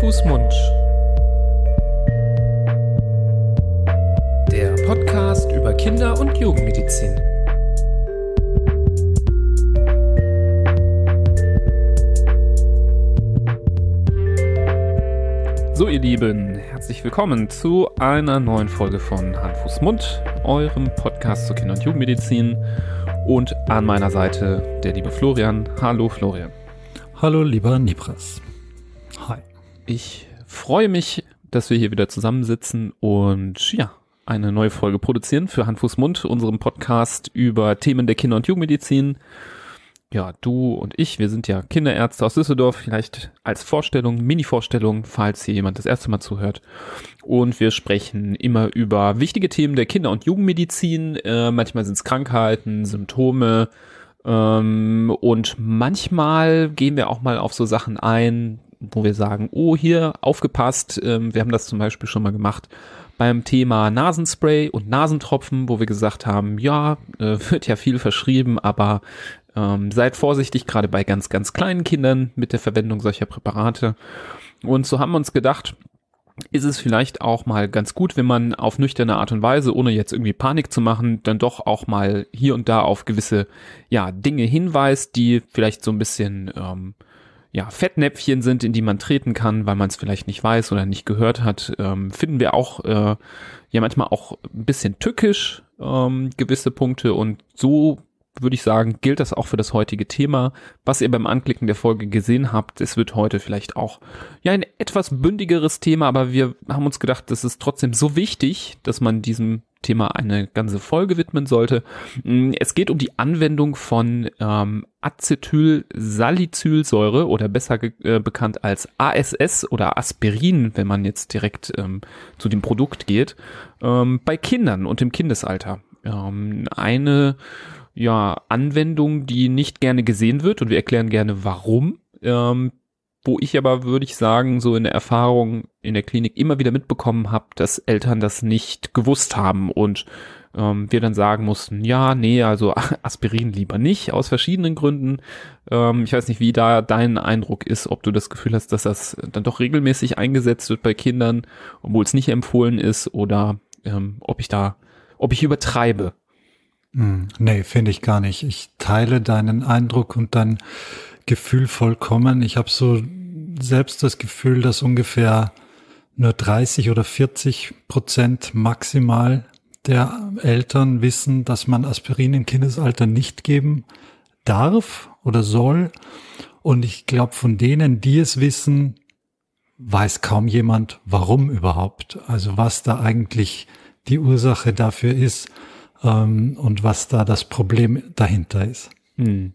Fuß, Mund. Der Podcast über Kinder- und Jugendmedizin. So, ihr Lieben, herzlich willkommen zu einer neuen Folge von Hand, Fuß, Mund, eurem Podcast zur Kinder- und Jugendmedizin. Und an meiner Seite der liebe Florian. Hallo, Florian. Hallo, lieber Nibras. Ich freue mich, dass wir hier wieder zusammensitzen und ja, eine neue Folge produzieren für Hand, Mund, unserem Podcast über Themen der Kinder- und Jugendmedizin. Ja, du und ich, wir sind ja Kinderärzte aus Düsseldorf, vielleicht als Vorstellung, Mini-Vorstellung, falls hier jemand das erste Mal zuhört. Und wir sprechen immer über wichtige Themen der Kinder- und Jugendmedizin. Äh, manchmal sind es Krankheiten, Symptome, ähm, und manchmal gehen wir auch mal auf so Sachen ein, wo wir sagen, oh, hier, aufgepasst, ähm, wir haben das zum Beispiel schon mal gemacht beim Thema Nasenspray und Nasentropfen, wo wir gesagt haben, ja, äh, wird ja viel verschrieben, aber ähm, seid vorsichtig, gerade bei ganz, ganz kleinen Kindern mit der Verwendung solcher Präparate. Und so haben wir uns gedacht, ist es vielleicht auch mal ganz gut, wenn man auf nüchterne Art und Weise, ohne jetzt irgendwie Panik zu machen, dann doch auch mal hier und da auf gewisse ja Dinge hinweist, die vielleicht so ein bisschen ähm, ja Fettnäpfchen sind, in die man treten kann, weil man es vielleicht nicht weiß oder nicht gehört hat. Ähm, finden wir auch äh, ja manchmal auch ein bisschen tückisch ähm, gewisse Punkte und so würde ich sagen, gilt das auch für das heutige Thema. Was ihr beim Anklicken der Folge gesehen habt, es wird heute vielleicht auch ja ein etwas bündigeres Thema, aber wir haben uns gedacht, das ist trotzdem so wichtig, dass man diesem Thema eine ganze Folge widmen sollte. Mm, es geht um die Anwendung von ähm, Acetylsalicylsäure oder besser äh, bekannt als ASS oder Aspirin, wenn man jetzt direkt ähm, zu dem Produkt geht, ähm, bei Kindern und im Kindesalter. Ähm, eine ja, Anwendung, die nicht gerne gesehen wird und wir erklären gerne warum. Ähm, wo ich aber, würde ich sagen, so in der Erfahrung in der Klinik immer wieder mitbekommen habe, dass Eltern das nicht gewusst haben und ähm, wir dann sagen mussten, ja, nee, also Aspirin lieber nicht, aus verschiedenen Gründen. Ähm, ich weiß nicht, wie da dein Eindruck ist, ob du das Gefühl hast, dass das dann doch regelmäßig eingesetzt wird bei Kindern, obwohl es nicht empfohlen ist, oder ähm, ob ich da, ob ich übertreibe. Hm, nee, finde ich gar nicht. Ich teile deinen Eindruck und dein Gefühl vollkommen. Ich habe so selbst das Gefühl, dass ungefähr nur 30 oder 40 Prozent maximal der Eltern wissen, dass man Aspirin im Kindesalter nicht geben darf oder soll. Und ich glaube, von denen, die es wissen, weiß kaum jemand, warum überhaupt. Also was da eigentlich die Ursache dafür ist ähm, und was da das Problem dahinter ist. Hm.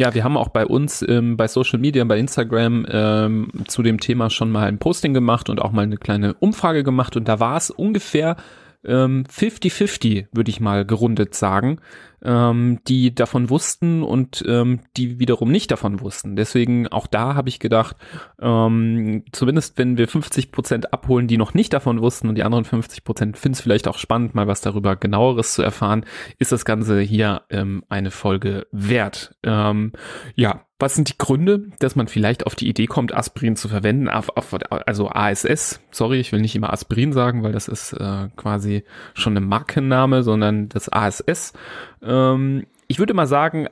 Ja, wir haben auch bei uns ähm, bei Social Media, bei Instagram ähm, zu dem Thema schon mal ein Posting gemacht und auch mal eine kleine Umfrage gemacht. Und da war es ungefähr 50-50, ähm, würde ich mal gerundet sagen, ähm, die davon wussten und ähm, die wiederum nicht davon wussten. Deswegen auch da habe ich gedacht, ähm, zumindest wenn wir 50 Prozent abholen, die noch nicht davon wussten und die anderen 50 Prozent finden es vielleicht auch spannend, mal was darüber genaueres zu erfahren, ist das Ganze hier ähm, eine Folge wert. Ähm, ja, was sind die Gründe, dass man vielleicht auf die Idee kommt, Aspirin zu verwenden? Also ASS, sorry, ich will nicht immer Aspirin sagen, weil das ist äh, quasi schon eine Markenname, sondern das ASS. Ähm, ich würde mal sagen,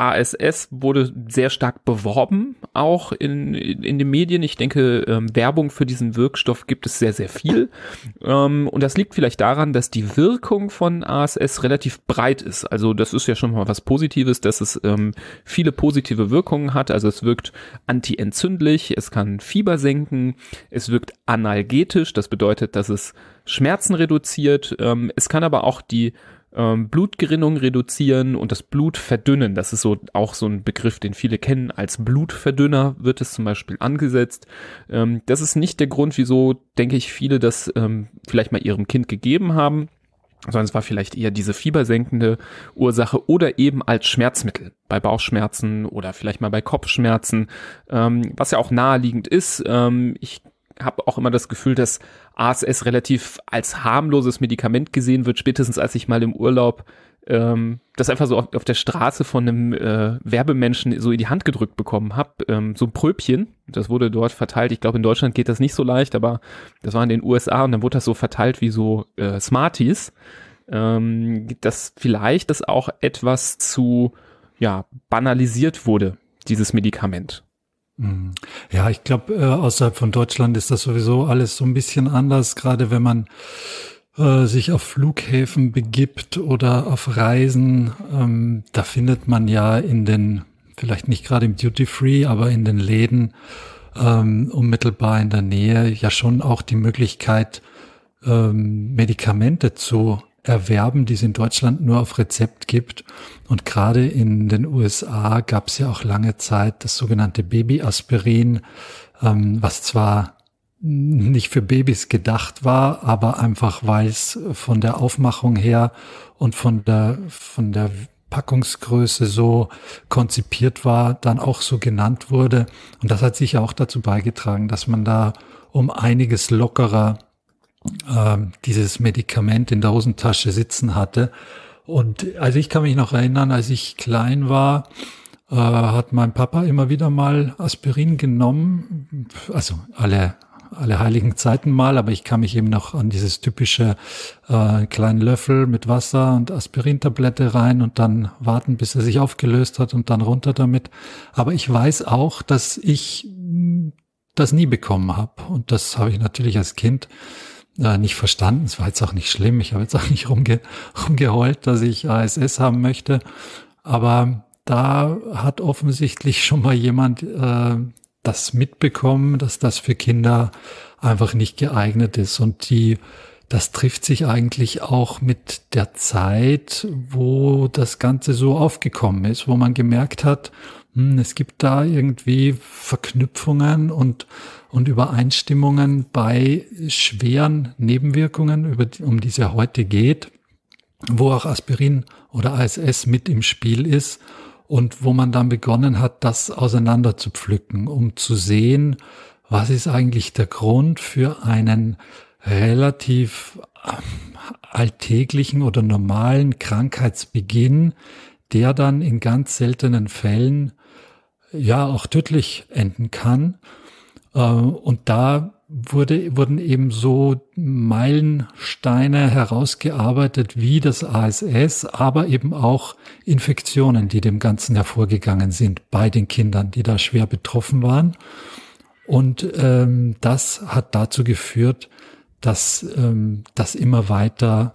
ASS wurde sehr stark beworben, auch in, in, in den Medien. Ich denke, ähm, Werbung für diesen Wirkstoff gibt es sehr, sehr viel. Ähm, und das liegt vielleicht daran, dass die Wirkung von ASS relativ breit ist. Also das ist ja schon mal was Positives, dass es ähm, viele positive Wirkungen hat. Also es wirkt antientzündlich, es kann Fieber senken, es wirkt analgetisch. Das bedeutet, dass es Schmerzen reduziert. Ähm, es kann aber auch die ähm, Blutgerinnung reduzieren und das Blut verdünnen. Das ist so auch so ein Begriff, den viele kennen. Als Blutverdünner wird es zum Beispiel angesetzt. Ähm, das ist nicht der Grund, wieso, denke ich, viele das ähm, vielleicht mal ihrem Kind gegeben haben sondern es war vielleicht eher diese fiebersenkende Ursache oder eben als Schmerzmittel bei Bauchschmerzen oder vielleicht mal bei Kopfschmerzen, ähm, was ja auch naheliegend ist. Ähm, ich habe auch immer das Gefühl, dass ASS relativ als harmloses Medikament gesehen wird, spätestens als ich mal im Urlaub ähm, das einfach so auf, auf der Straße von einem äh, Werbemenschen so in die Hand gedrückt bekommen habe. Ähm, so ein Pröbchen, das wurde dort verteilt. Ich glaube, in Deutschland geht das nicht so leicht, aber das war in den USA und dann wurde das so verteilt wie so äh, Smarties. Ähm, dass vielleicht das auch etwas zu ja, banalisiert wurde, dieses Medikament. Mhm. Ja, ich glaube, äh, außerhalb von Deutschland ist das sowieso alles so ein bisschen anders, gerade wenn man äh, sich auf Flughäfen begibt oder auf Reisen. Ähm, da findet man ja in den, vielleicht nicht gerade im Duty Free, aber in den Läden ähm, unmittelbar in der Nähe ja schon auch die Möglichkeit, ähm, Medikamente zu erwerben, die es in Deutschland nur auf Rezept gibt. Und gerade in den USA gab es ja auch lange Zeit das sogenannte Babyaspirin, ähm, was zwar nicht für Babys gedacht war, aber einfach weil es von der Aufmachung her und von der von der Packungsgröße so konzipiert war, dann auch so genannt wurde. Und das hat sicher auch dazu beigetragen, dass man da um einiges lockerer äh, dieses Medikament in der Hosentasche sitzen hatte. Und also ich kann mich noch erinnern, als ich klein war, äh, hat mein Papa immer wieder mal Aspirin genommen. Also alle alle heiligen Zeiten mal, aber ich kann mich eben noch an dieses typische äh, kleinen Löffel mit Wasser und Aspirintablette rein und dann warten, bis er sich aufgelöst hat und dann runter damit. Aber ich weiß auch, dass ich das nie bekommen habe und das habe ich natürlich als Kind äh, nicht verstanden. Es war jetzt auch nicht schlimm. Ich habe jetzt auch nicht rumge rumgeheult, dass ich ASS haben möchte. Aber da hat offensichtlich schon mal jemand äh, das mitbekommen, dass das für Kinder einfach nicht geeignet ist. Und die, das trifft sich eigentlich auch mit der Zeit, wo das Ganze so aufgekommen ist, wo man gemerkt hat, hm, es gibt da irgendwie Verknüpfungen und und Übereinstimmungen bei schweren Nebenwirkungen, über, um die es ja heute geht, wo auch Aspirin oder ASS mit im Spiel ist und wo man dann begonnen hat, das auseinander zu pflücken, um zu sehen, was ist eigentlich der Grund für einen relativ ähm, alltäglichen oder normalen Krankheitsbeginn, der dann in ganz seltenen Fällen ja auch tödlich enden kann äh, und da wurde, wurden eben so Meilensteine herausgearbeitet wie das ASS, aber eben auch Infektionen, die dem Ganzen hervorgegangen sind bei den Kindern, die da schwer betroffen waren. Und ähm, das hat dazu geführt, dass ähm, das immer weiter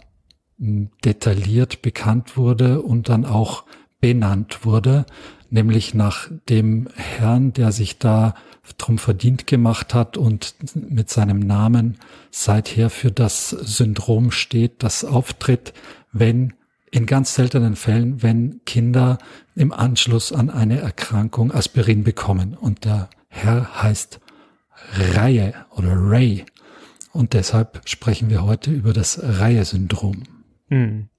detailliert bekannt wurde und dann auch benannt wurde, nämlich nach dem Herrn, der sich da drum verdient gemacht hat und mit seinem Namen seither für das Syndrom steht, das auftritt, wenn in ganz seltenen Fällen, wenn Kinder im Anschluss an eine Erkrankung Aspirin bekommen. Und der Herr heißt Reihe oder Ray. Und deshalb sprechen wir heute über das Reihe-Syndrom. Hm.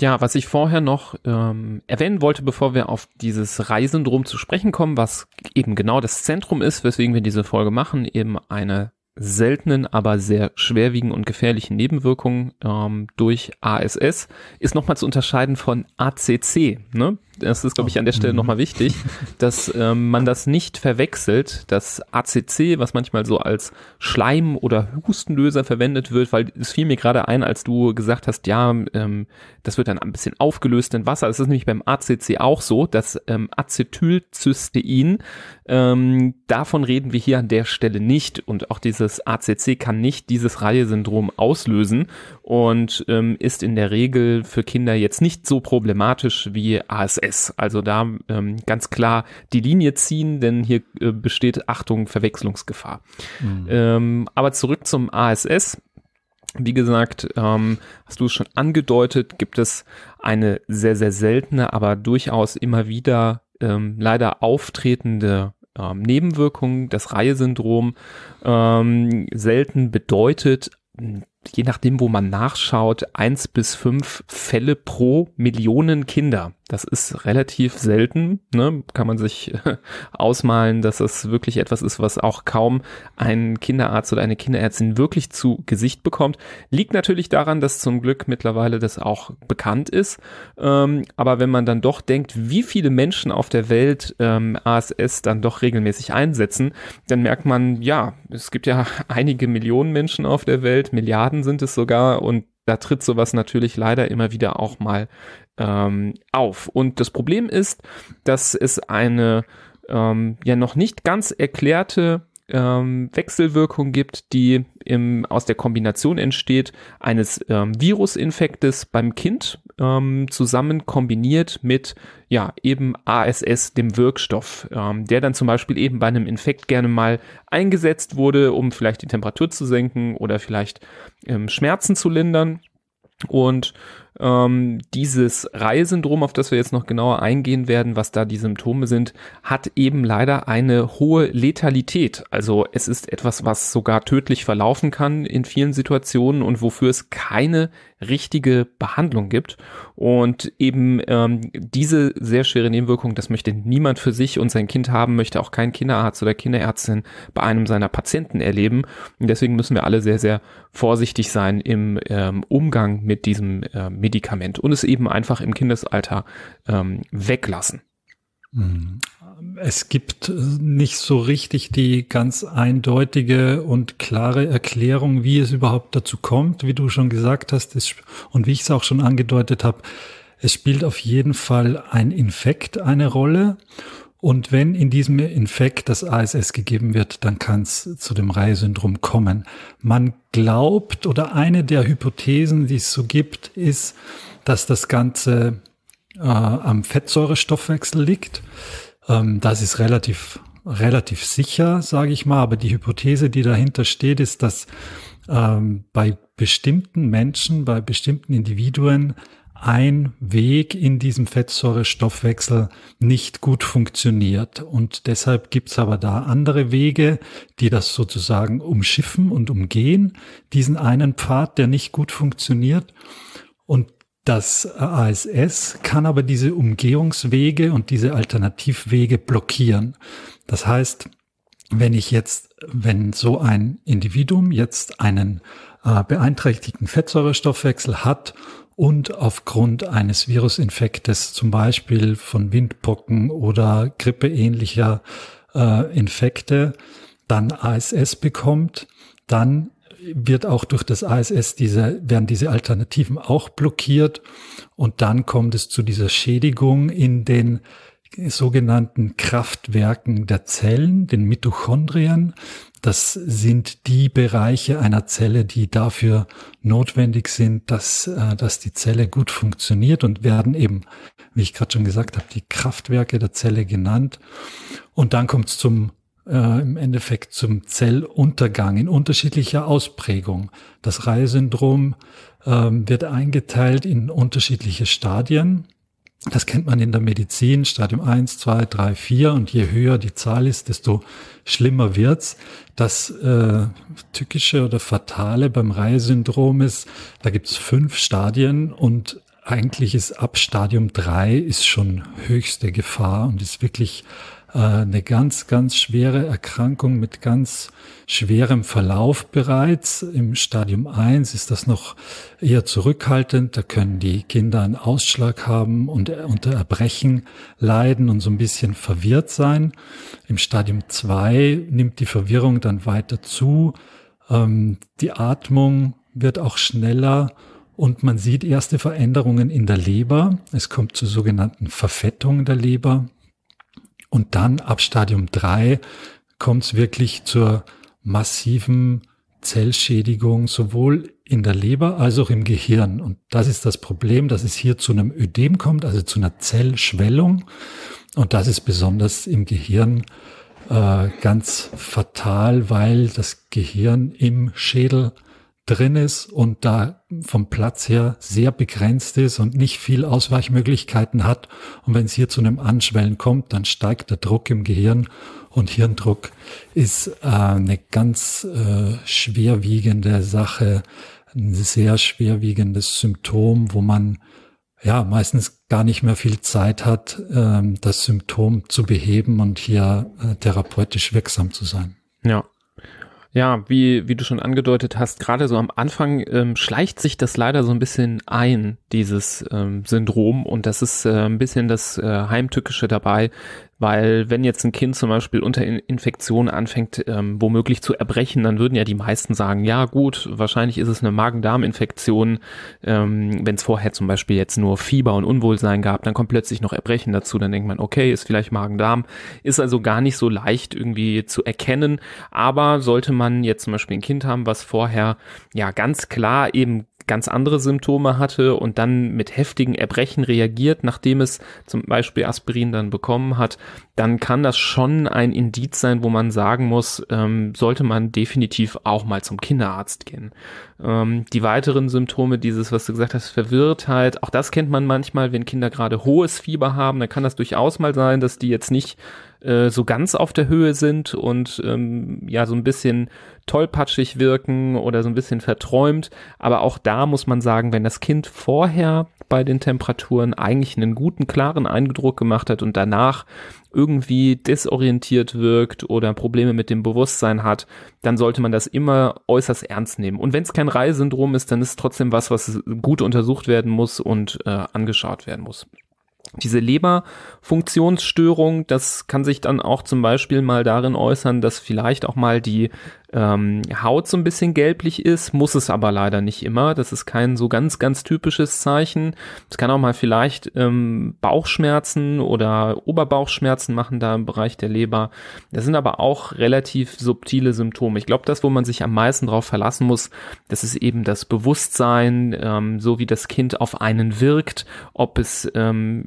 Ja, was ich vorher noch ähm, erwähnen wollte, bevor wir auf dieses Reisyndrom zu sprechen kommen, was eben genau das Zentrum ist, weswegen wir diese Folge machen, eben eine seltenen, aber sehr schwerwiegenden und gefährlichen Nebenwirkungen ähm, durch ASS, ist nochmal zu unterscheiden von ACC. Ne? Das ist, glaube ich, an der Stelle mhm. nochmal wichtig, dass ähm, man das nicht verwechselt, dass ACC, was manchmal so als Schleim- oder Hustenlöser verwendet wird, weil es fiel mir gerade ein, als du gesagt hast, ja, ähm, das wird dann ein bisschen aufgelöst in Wasser. Das ist nämlich beim ACC auch so, dass ähm, Acetylcystein, ähm, davon reden wir hier an der Stelle nicht und auch dieses ACC kann nicht dieses Reihe-Syndrom auslösen und ähm, ist in der Regel für Kinder jetzt nicht so problematisch wie ASS. Also da ähm, ganz klar die Linie ziehen, denn hier äh, besteht Achtung Verwechslungsgefahr. Mhm. Ähm, aber zurück zum ASS. Wie gesagt, ähm, hast du es schon angedeutet, gibt es eine sehr, sehr seltene, aber durchaus immer wieder ähm, leider auftretende ähm, Nebenwirkung, das Reihe-Syndrom. Ähm, selten bedeutet je nachdem, wo man nachschaut, eins bis fünf Fälle pro Millionen Kinder. Das ist relativ selten, ne? kann man sich äh, ausmalen, dass das wirklich etwas ist, was auch kaum ein Kinderarzt oder eine Kinderärztin wirklich zu Gesicht bekommt. Liegt natürlich daran, dass zum Glück mittlerweile das auch bekannt ist. Ähm, aber wenn man dann doch denkt, wie viele Menschen auf der Welt ähm, ASS dann doch regelmäßig einsetzen, dann merkt man, ja, es gibt ja einige Millionen Menschen auf der Welt, Milliarden sind es sogar und da tritt sowas natürlich leider immer wieder auch mal ähm, auf. Und das Problem ist, dass es eine ähm, ja noch nicht ganz erklärte ähm, Wechselwirkung gibt, die im, aus der Kombination entsteht eines ähm, Virusinfektes beim Kind ähm, zusammen kombiniert mit ja eben ASS, dem Wirkstoff, ähm, der dann zum Beispiel eben bei einem Infekt gerne mal eingesetzt wurde, um vielleicht die Temperatur zu senken oder vielleicht ähm, Schmerzen zu lindern. Und ähm, dieses Reihesyndrom, auf das wir jetzt noch genauer eingehen werden, was da die Symptome sind, hat eben leider eine hohe Letalität. Also es ist etwas, was sogar tödlich verlaufen kann in vielen Situationen und wofür es keine richtige Behandlung gibt. Und eben ähm, diese sehr schwere Nebenwirkung, das möchte niemand für sich und sein Kind haben, möchte auch kein Kinderarzt oder Kinderärztin bei einem seiner Patienten erleben. Und deswegen müssen wir alle sehr, sehr vorsichtig sein im ähm, Umgang mit diesem äh, Medikament und es eben einfach im Kindesalter ähm, weglassen. Mhm. Es gibt nicht so richtig die ganz eindeutige und klare Erklärung, wie es überhaupt dazu kommt, wie du schon gesagt hast und wie ich es auch schon angedeutet habe. Es spielt auf jeden Fall ein Infekt eine Rolle. Und wenn in diesem Infekt das ASS gegeben wird, dann kann es zu dem Reihesyndrom kommen. Man glaubt oder eine der Hypothesen, die es so gibt, ist, dass das Ganze äh, am Fettsäurestoffwechsel liegt. Ähm, das ist relativ, relativ sicher, sage ich mal. Aber die Hypothese, die dahinter steht, ist, dass ähm, bei bestimmten Menschen, bei bestimmten Individuen ein Weg in diesem Fettsäurestoffwechsel nicht gut funktioniert. Und deshalb gibt's aber da andere Wege, die das sozusagen umschiffen und umgehen, diesen einen Pfad, der nicht gut funktioniert. Und das ASS kann aber diese Umgehungswege und diese Alternativwege blockieren. Das heißt, wenn ich jetzt, wenn so ein Individuum jetzt einen äh, beeinträchtigten Fettsäurestoffwechsel hat und aufgrund eines Virusinfektes, zum Beispiel von Windpocken oder grippeähnlicher äh, Infekte, dann ASS bekommt, dann wird auch durch das ASS diese, werden diese Alternativen auch blockiert und dann kommt es zu dieser Schädigung in den sogenannten Kraftwerken der Zellen, den Mitochondrien. Das sind die Bereiche einer Zelle, die dafür notwendig sind, dass, äh, dass die Zelle gut funktioniert und werden eben, wie ich gerade schon gesagt habe, die Kraftwerke der Zelle genannt. Und dann kommt es zum äh, im Endeffekt zum Zelluntergang in unterschiedlicher Ausprägung. Das Reihe-Syndrom äh, wird eingeteilt in unterschiedliche Stadien. Das kennt man in der Medizin, Stadium 1, 2, 3, 4 und je höher die Zahl ist, desto schlimmer wird's. Das äh, Tückische oder Fatale beim Reihe-Syndrom ist, da gibt's fünf Stadien und eigentlich ist ab Stadium 3 ist schon höchste Gefahr und ist wirklich äh, eine ganz, ganz schwere Erkrankung mit ganz schwerem Verlauf bereits. Im Stadium 1 ist das noch eher zurückhaltend. Da können die Kinder einen Ausschlag haben und unter Erbrechen leiden und so ein bisschen verwirrt sein. Im Stadium 2 nimmt die Verwirrung dann weiter zu. Ähm, die Atmung wird auch schneller und man sieht erste Veränderungen in der Leber. Es kommt zur sogenannten Verfettung der Leber. Und dann ab Stadium 3 kommt es wirklich zur massiven Zellschädigung, sowohl in der Leber als auch im Gehirn. Und das ist das Problem, dass es hier zu einem Ödem kommt, also zu einer Zellschwellung. Und das ist besonders im Gehirn äh, ganz fatal, weil das Gehirn im Schädel drin ist und da vom Platz her sehr begrenzt ist und nicht viel Ausweichmöglichkeiten hat. Und wenn es hier zu einem Anschwellen kommt, dann steigt der Druck im Gehirn und Hirndruck ist äh, eine ganz äh, schwerwiegende Sache, ein sehr schwerwiegendes Symptom, wo man ja meistens gar nicht mehr viel Zeit hat, äh, das Symptom zu beheben und hier äh, therapeutisch wirksam zu sein. Ja, ja, wie, wie du schon angedeutet hast, gerade so am Anfang ähm, schleicht sich das leider so ein bisschen ein, dieses ähm, Syndrom. Und das ist äh, ein bisschen das äh, Heimtückische dabei, weil wenn jetzt ein Kind zum Beispiel unter Infektion anfängt, ähm, womöglich zu erbrechen, dann würden ja die meisten sagen, ja gut, wahrscheinlich ist es eine Magen-Darm-Infektion. Ähm, wenn es vorher zum Beispiel jetzt nur Fieber und Unwohlsein gab, dann kommt plötzlich noch Erbrechen dazu, dann denkt man, okay, ist vielleicht Magen-Darm. Ist also gar nicht so leicht irgendwie zu erkennen. Aber sollte man jetzt zum Beispiel ein Kind haben, was vorher ja ganz klar eben ganz andere Symptome hatte und dann mit heftigen Erbrechen reagiert, nachdem es zum Beispiel Aspirin dann bekommen hat, dann kann das schon ein Indiz sein, wo man sagen muss, ähm, sollte man definitiv auch mal zum Kinderarzt gehen. Ähm, die weiteren Symptome, dieses, was du gesagt hast, Verwirrtheit, auch das kennt man manchmal, wenn Kinder gerade hohes Fieber haben, dann kann das durchaus mal sein, dass die jetzt nicht äh, so ganz auf der Höhe sind und ähm, ja so ein bisschen tollpatschig wirken oder so ein bisschen verträumt. Aber auch da muss man sagen, wenn das Kind vorher bei den Temperaturen eigentlich einen guten, klaren Eindruck gemacht hat und danach irgendwie desorientiert wirkt oder Probleme mit dem Bewusstsein hat, dann sollte man das immer äußerst ernst nehmen. Und wenn es kein Reisesyndrom ist, dann ist es trotzdem was, was gut untersucht werden muss und äh, angeschaut werden muss. Diese Leberfunktionsstörung, das kann sich dann auch zum Beispiel mal darin äußern, dass vielleicht auch mal die ähm, Haut so ein bisschen gelblich ist, muss es aber leider nicht immer. Das ist kein so ganz, ganz typisches Zeichen. Es kann auch mal vielleicht ähm, Bauchschmerzen oder Oberbauchschmerzen machen da im Bereich der Leber. Das sind aber auch relativ subtile Symptome. Ich glaube, das, wo man sich am meisten drauf verlassen muss, das ist eben das Bewusstsein, ähm, so wie das Kind auf einen wirkt, ob es, ähm,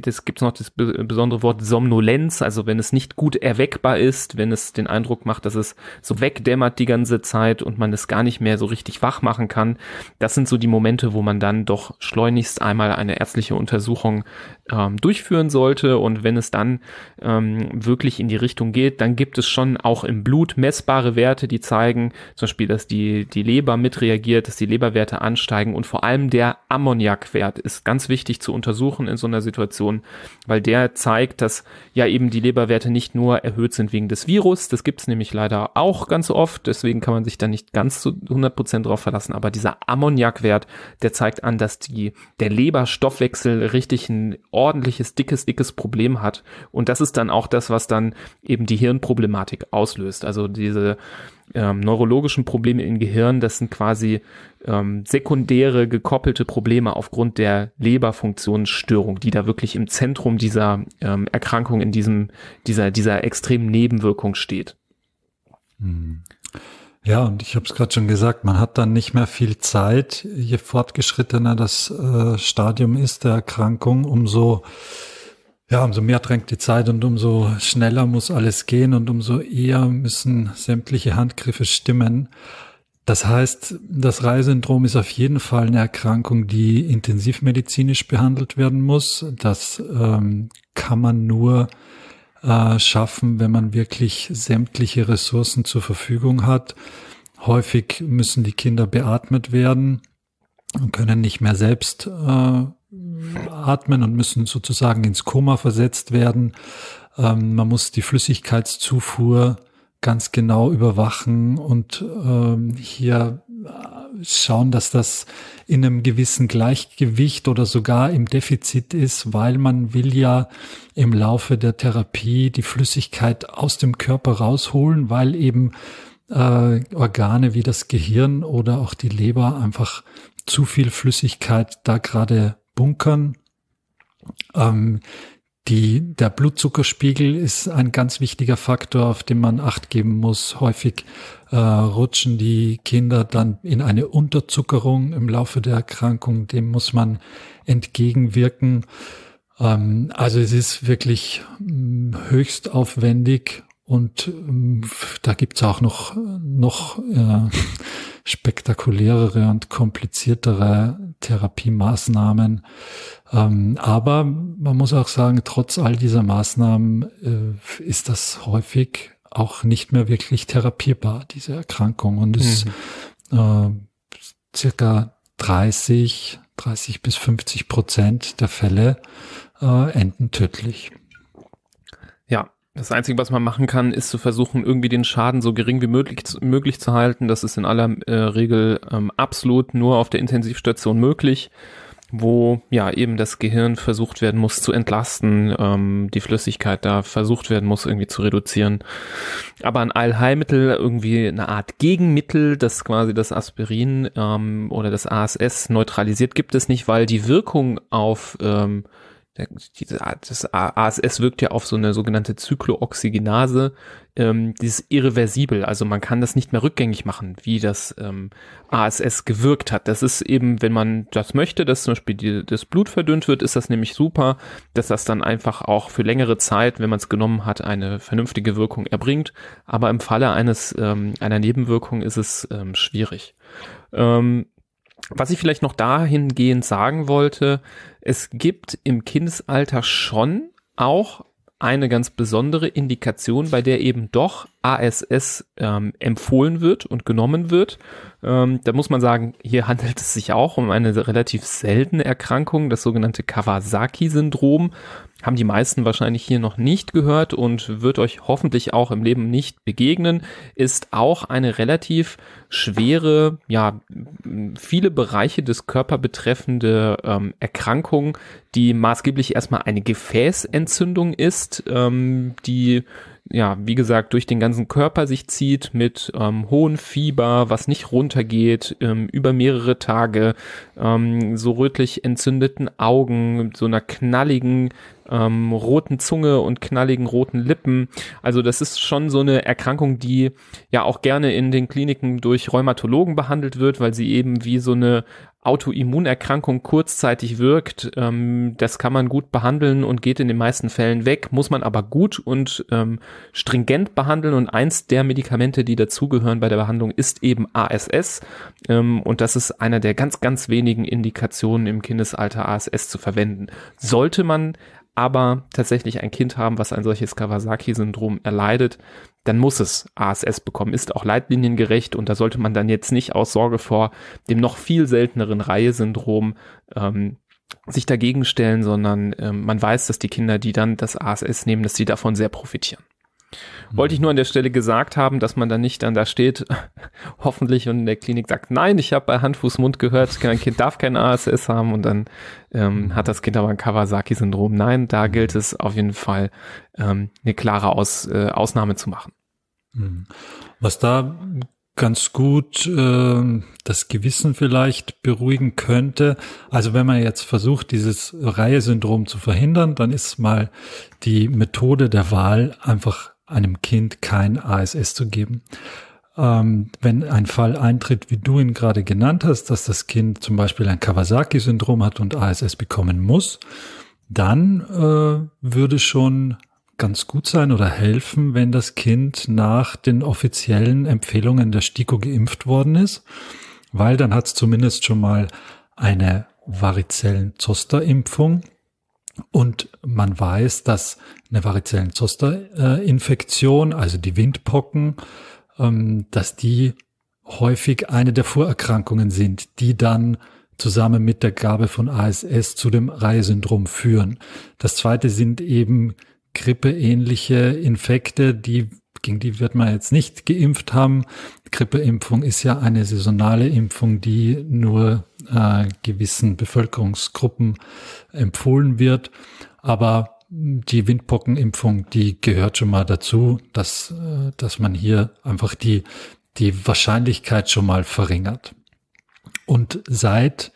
das gibt noch das besondere Wort Somnolenz, also wenn es nicht gut erweckbar ist, wenn es den Eindruck macht, dass es so wegdämmert die ganze Zeit und man es gar nicht mehr so richtig wach machen kann. Das sind so die Momente, wo man dann doch schleunigst einmal eine ärztliche Untersuchung ähm, durchführen sollte. Und wenn es dann ähm, wirklich in die Richtung geht, dann gibt es schon auch im Blut messbare Werte, die zeigen, zum Beispiel, dass die, die Leber mitreagiert, dass die Leberwerte ansteigen und vor allem der Ammoniakwert ist ganz wichtig zu untersuchen in so einer Situation, weil der zeigt, dass ja eben die Leberwerte nicht nur erhöht sind wegen des Virus, das gibt es nämlich leider auch ganz oft, deswegen kann man sich da nicht ganz zu 100% drauf verlassen, aber dieser Ammoniakwert, der zeigt an, dass die, der Leberstoffwechsel richtig ein ordentliches, dickes, dickes Problem hat und das ist dann auch das, was dann eben die Hirnproblematik auslöst, also diese ähm, neurologischen Probleme im Gehirn, das sind quasi ähm, sekundäre gekoppelte Probleme aufgrund der Leberfunktionsstörung, die da wirklich im Zentrum dieser ähm, Erkrankung in diesem dieser dieser extremen Nebenwirkung steht. Hm. Ja, und ich habe es gerade schon gesagt, man hat dann nicht mehr viel Zeit. Je fortgeschrittener das äh, Stadium ist der Erkrankung, umso ja, umso mehr drängt die Zeit und umso schneller muss alles gehen und umso eher müssen sämtliche Handgriffe stimmen. Das heißt, das Reisesyndrom ist auf jeden Fall eine Erkrankung, die intensivmedizinisch behandelt werden muss. Das ähm, kann man nur äh, schaffen, wenn man wirklich sämtliche Ressourcen zur Verfügung hat. Häufig müssen die Kinder beatmet werden und können nicht mehr selbst äh, atmen und müssen sozusagen ins Koma versetzt werden. Ähm, man muss die Flüssigkeitszufuhr ganz genau überwachen und ähm, hier schauen, dass das in einem gewissen Gleichgewicht oder sogar im Defizit ist, weil man will ja im Laufe der Therapie die Flüssigkeit aus dem Körper rausholen, weil eben äh, Organe wie das Gehirn oder auch die Leber einfach zu viel Flüssigkeit da gerade bunkern. Ähm, die, der Blutzuckerspiegel ist ein ganz wichtiger Faktor, auf den man Acht geben muss. Häufig äh, rutschen die Kinder dann in eine Unterzuckerung im Laufe der Erkrankung. Dem muss man entgegenwirken. Ähm, also es ist wirklich hm, höchst aufwendig Und ähm, da gibt's auch noch, noch äh, spektakulärere und kompliziertere Therapiemaßnahmen. Ähm, aber man muss auch sagen, trotz all dieser Maßnahmen äh, ist das häufig auch nicht mehr wirklich therapierbar, diese Erkrankung. Und es mhm. äh, circa 30, 30 bis 50 Prozent der Fälle äh, enden tödlich. Das Einzige, was man machen kann, ist zu versuchen, irgendwie den Schaden so gering wie möglich, möglich zu halten. Das ist in aller äh, Regel ähm, absolut nur auf der Intensivstation möglich, wo ja eben das Gehirn versucht werden muss zu entlasten, ähm, die Flüssigkeit da versucht werden muss irgendwie zu reduzieren. Aber ein Allheilmittel, irgendwie eine Art Gegenmittel, das quasi das Aspirin ähm, oder das ASS neutralisiert, gibt es nicht, weil die Wirkung auf ähm, das ASS wirkt ja auf so eine sogenannte Zyklooxygenase, ähm, dieses irreversibel, also man kann das nicht mehr rückgängig machen, wie das ähm, ASS gewirkt hat. Das ist eben, wenn man das möchte, dass zum Beispiel die, das Blut verdünnt wird, ist das nämlich super, dass das dann einfach auch für längere Zeit, wenn man es genommen hat, eine vernünftige Wirkung erbringt. Aber im Falle eines ähm, einer Nebenwirkung ist es ähm, schwierig. Ähm, was ich vielleicht noch dahingehend sagen wollte, es gibt im Kindesalter schon auch eine ganz besondere Indikation, bei der eben doch ASS ähm, empfohlen wird und genommen wird. Ähm, da muss man sagen, hier handelt es sich auch um eine relativ seltene Erkrankung, das sogenannte Kawasaki-Syndrom haben die meisten wahrscheinlich hier noch nicht gehört und wird euch hoffentlich auch im Leben nicht begegnen, ist auch eine relativ schwere, ja, viele Bereiche des Körpers betreffende ähm, Erkrankung, die maßgeblich erstmal eine Gefäßentzündung ist, ähm, die ja, wie gesagt, durch den ganzen Körper sich zieht mit ähm, hohem Fieber, was nicht runtergeht, ähm, über mehrere Tage, ähm, so rötlich entzündeten Augen, so einer knalligen ähm, roten Zunge und knalligen roten Lippen. Also das ist schon so eine Erkrankung, die ja auch gerne in den Kliniken durch Rheumatologen behandelt wird, weil sie eben wie so eine Autoimmunerkrankung kurzzeitig wirkt. Ähm, das kann man gut behandeln und geht in den meisten Fällen weg, muss man aber gut und ähm, stringent behandeln. Und eins der Medikamente, die dazugehören bei der Behandlung, ist eben ASS. Ähm, und das ist einer der ganz, ganz wenigen Indikationen im Kindesalter ASS zu verwenden. Sollte man aber tatsächlich ein Kind haben, was ein solches Kawasaki-Syndrom erleidet, dann muss es ASS bekommen, ist auch leitliniengerecht und da sollte man dann jetzt nicht aus Sorge vor dem noch viel selteneren Reihe-Syndrom ähm, sich dagegen stellen, sondern ähm, man weiß, dass die Kinder, die dann das ASS nehmen, dass sie davon sehr profitieren. Wollte ich nur an der Stelle gesagt haben, dass man dann nicht dann da steht, hoffentlich und in der Klinik sagt, nein, ich habe bei Hand, Fuß, Mund gehört, kein Kind darf kein ASS haben und dann ähm, hat das Kind aber ein Kawasaki-Syndrom. Nein, da gilt es auf jeden Fall ähm, eine klare Aus, äh, Ausnahme zu machen. Hm. Was da ganz gut äh, das Gewissen vielleicht beruhigen könnte. Also wenn man jetzt versucht, dieses Reihe-Syndrom zu verhindern, dann ist mal die Methode der Wahl einfach einem Kind kein ASS zu geben. Ähm, wenn ein Fall eintritt, wie du ihn gerade genannt hast, dass das Kind zum Beispiel ein Kawasaki-Syndrom hat und ASS bekommen muss, dann äh, würde schon ganz gut sein oder helfen, wenn das Kind nach den offiziellen Empfehlungen der STIKO geimpft worden ist, weil dann hat es zumindest schon mal eine Varizellen-Zoster-Impfung und man weiß, dass eine Varizellen-Zoster-Infektion, also die Windpocken, ähm, dass die häufig eine der Vorerkrankungen sind, die dann zusammen mit der Gabe von ASS zu dem Reihesyndrom führen. Das zweite sind eben grippeähnliche Infekte, die gegen die wird man jetzt nicht geimpft haben. Grippeimpfung ist ja eine saisonale Impfung, die nur äh, gewissen Bevölkerungsgruppen empfohlen wird. Aber die Windpockenimpfung, die gehört schon mal dazu, dass, äh, dass man hier einfach die, die Wahrscheinlichkeit schon mal verringert. Und seit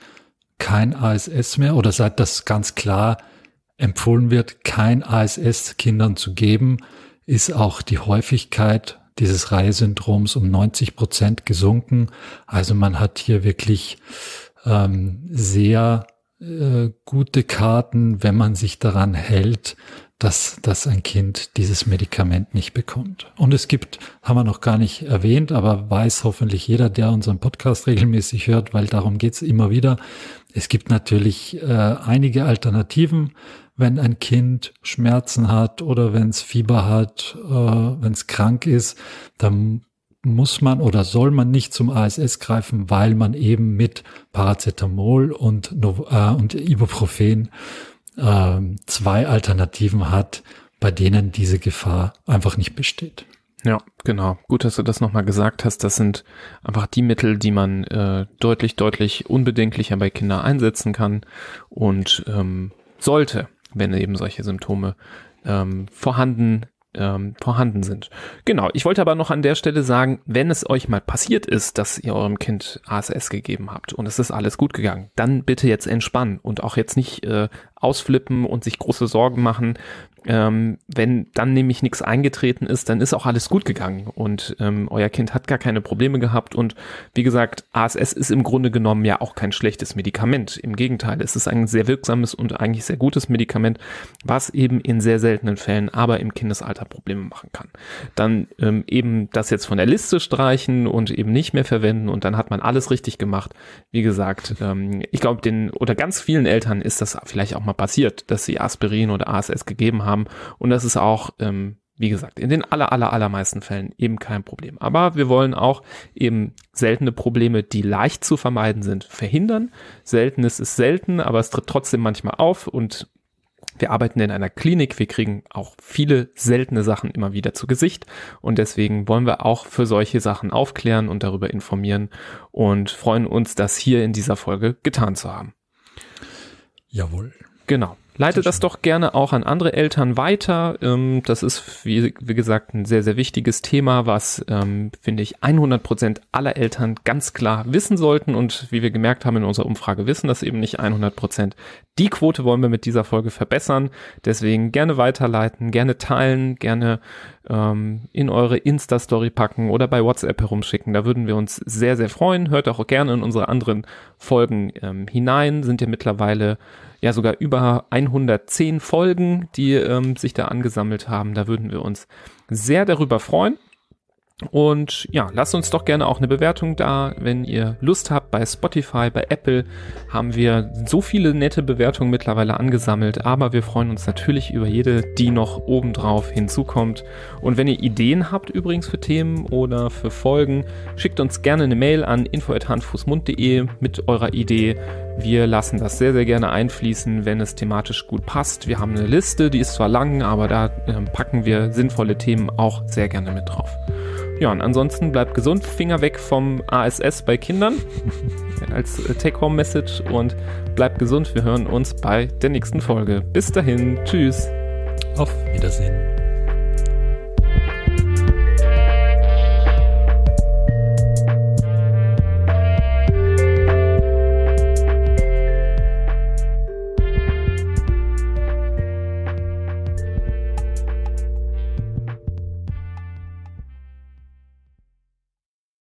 kein ASS mehr oder seit das ganz klar empfohlen wird, kein ASS Kindern zu geben, ist auch die Häufigkeit dieses Reihesyndroms um 90 Prozent gesunken. Also man hat hier wirklich ähm, sehr äh, gute Karten, wenn man sich daran hält, dass, dass ein Kind dieses Medikament nicht bekommt. Und es gibt, haben wir noch gar nicht erwähnt, aber weiß hoffentlich jeder, der unseren Podcast regelmäßig hört, weil darum geht's immer wieder. Es gibt natürlich äh, einige Alternativen, wenn ein Kind Schmerzen hat oder wenn es Fieber hat, äh, wenn es krank ist, dann muss man oder soll man nicht zum ASS greifen, weil man eben mit Paracetamol und, äh, und Ibuprofen äh, zwei Alternativen hat, bei denen diese Gefahr einfach nicht besteht. Ja, genau. Gut, dass du das nochmal gesagt hast. Das sind einfach die Mittel, die man äh, deutlich, deutlich unbedenklicher bei Kindern einsetzen kann und ähm, sollte, wenn eben solche Symptome ähm, vorhanden ähm, vorhanden sind. Genau, ich wollte aber noch an der Stelle sagen, wenn es euch mal passiert ist, dass ihr eurem Kind ASS gegeben habt und es ist alles gut gegangen, dann bitte jetzt entspannen und auch jetzt nicht äh, ausflippen und sich große Sorgen machen, ähm, wenn dann nämlich nichts eingetreten ist, dann ist auch alles gut gegangen und ähm, euer Kind hat gar keine Probleme gehabt und wie gesagt, ASS ist im Grunde genommen ja auch kein schlechtes Medikament. Im Gegenteil, es ist ein sehr wirksames und eigentlich sehr gutes Medikament, was eben in sehr seltenen Fällen aber im Kindesalter Probleme machen kann. Dann ähm, eben das jetzt von der Liste streichen und eben nicht mehr verwenden und dann hat man alles richtig gemacht. Wie gesagt, ähm, ich glaube, den oder ganz vielen Eltern ist das vielleicht auch mal passiert, dass sie Aspirin oder ASS gegeben haben haben. Und das ist auch, ähm, wie gesagt, in den aller, aller, allermeisten Fällen eben kein Problem. Aber wir wollen auch eben seltene Probleme, die leicht zu vermeiden sind, verhindern. Seltenes ist selten, aber es tritt trotzdem manchmal auf und wir arbeiten in einer Klinik, wir kriegen auch viele seltene Sachen immer wieder zu Gesicht und deswegen wollen wir auch für solche Sachen aufklären und darüber informieren und freuen uns, das hier in dieser Folge getan zu haben. Jawohl. Genau. Leite das doch gerne auch an andere Eltern weiter. Ähm, das ist, wie, wie gesagt, ein sehr, sehr wichtiges Thema, was, ähm, finde ich, 100 Prozent aller Eltern ganz klar wissen sollten. Und wie wir gemerkt haben in unserer Umfrage, wissen das eben nicht 100 Prozent. Die Quote wollen wir mit dieser Folge verbessern. Deswegen gerne weiterleiten, gerne teilen, gerne ähm, in eure Insta-Story packen oder bei WhatsApp herumschicken. Da würden wir uns sehr, sehr freuen. Hört auch gerne in unsere anderen Folgen ähm, hinein. Sind ja mittlerweile ja sogar über 110 Folgen, die ähm, sich da angesammelt haben. Da würden wir uns sehr darüber freuen. Und ja, lasst uns doch gerne auch eine Bewertung da, wenn ihr Lust habt. Bei Spotify, bei Apple haben wir so viele nette Bewertungen mittlerweile angesammelt, aber wir freuen uns natürlich über jede, die noch obendrauf hinzukommt. Und wenn ihr Ideen habt übrigens für Themen oder für Folgen, schickt uns gerne eine Mail an info@handfußmund.de mit eurer Idee. Wir lassen das sehr, sehr gerne einfließen, wenn es thematisch gut passt. Wir haben eine Liste, die ist zwar lang, aber da äh, packen wir sinnvolle Themen auch sehr gerne mit drauf. Ja, und ansonsten bleibt gesund, Finger weg vom ASS bei Kindern als äh, Take-Home-Message und bleibt gesund. Wir hören uns bei der nächsten Folge. Bis dahin, tschüss. Auf Wiedersehen.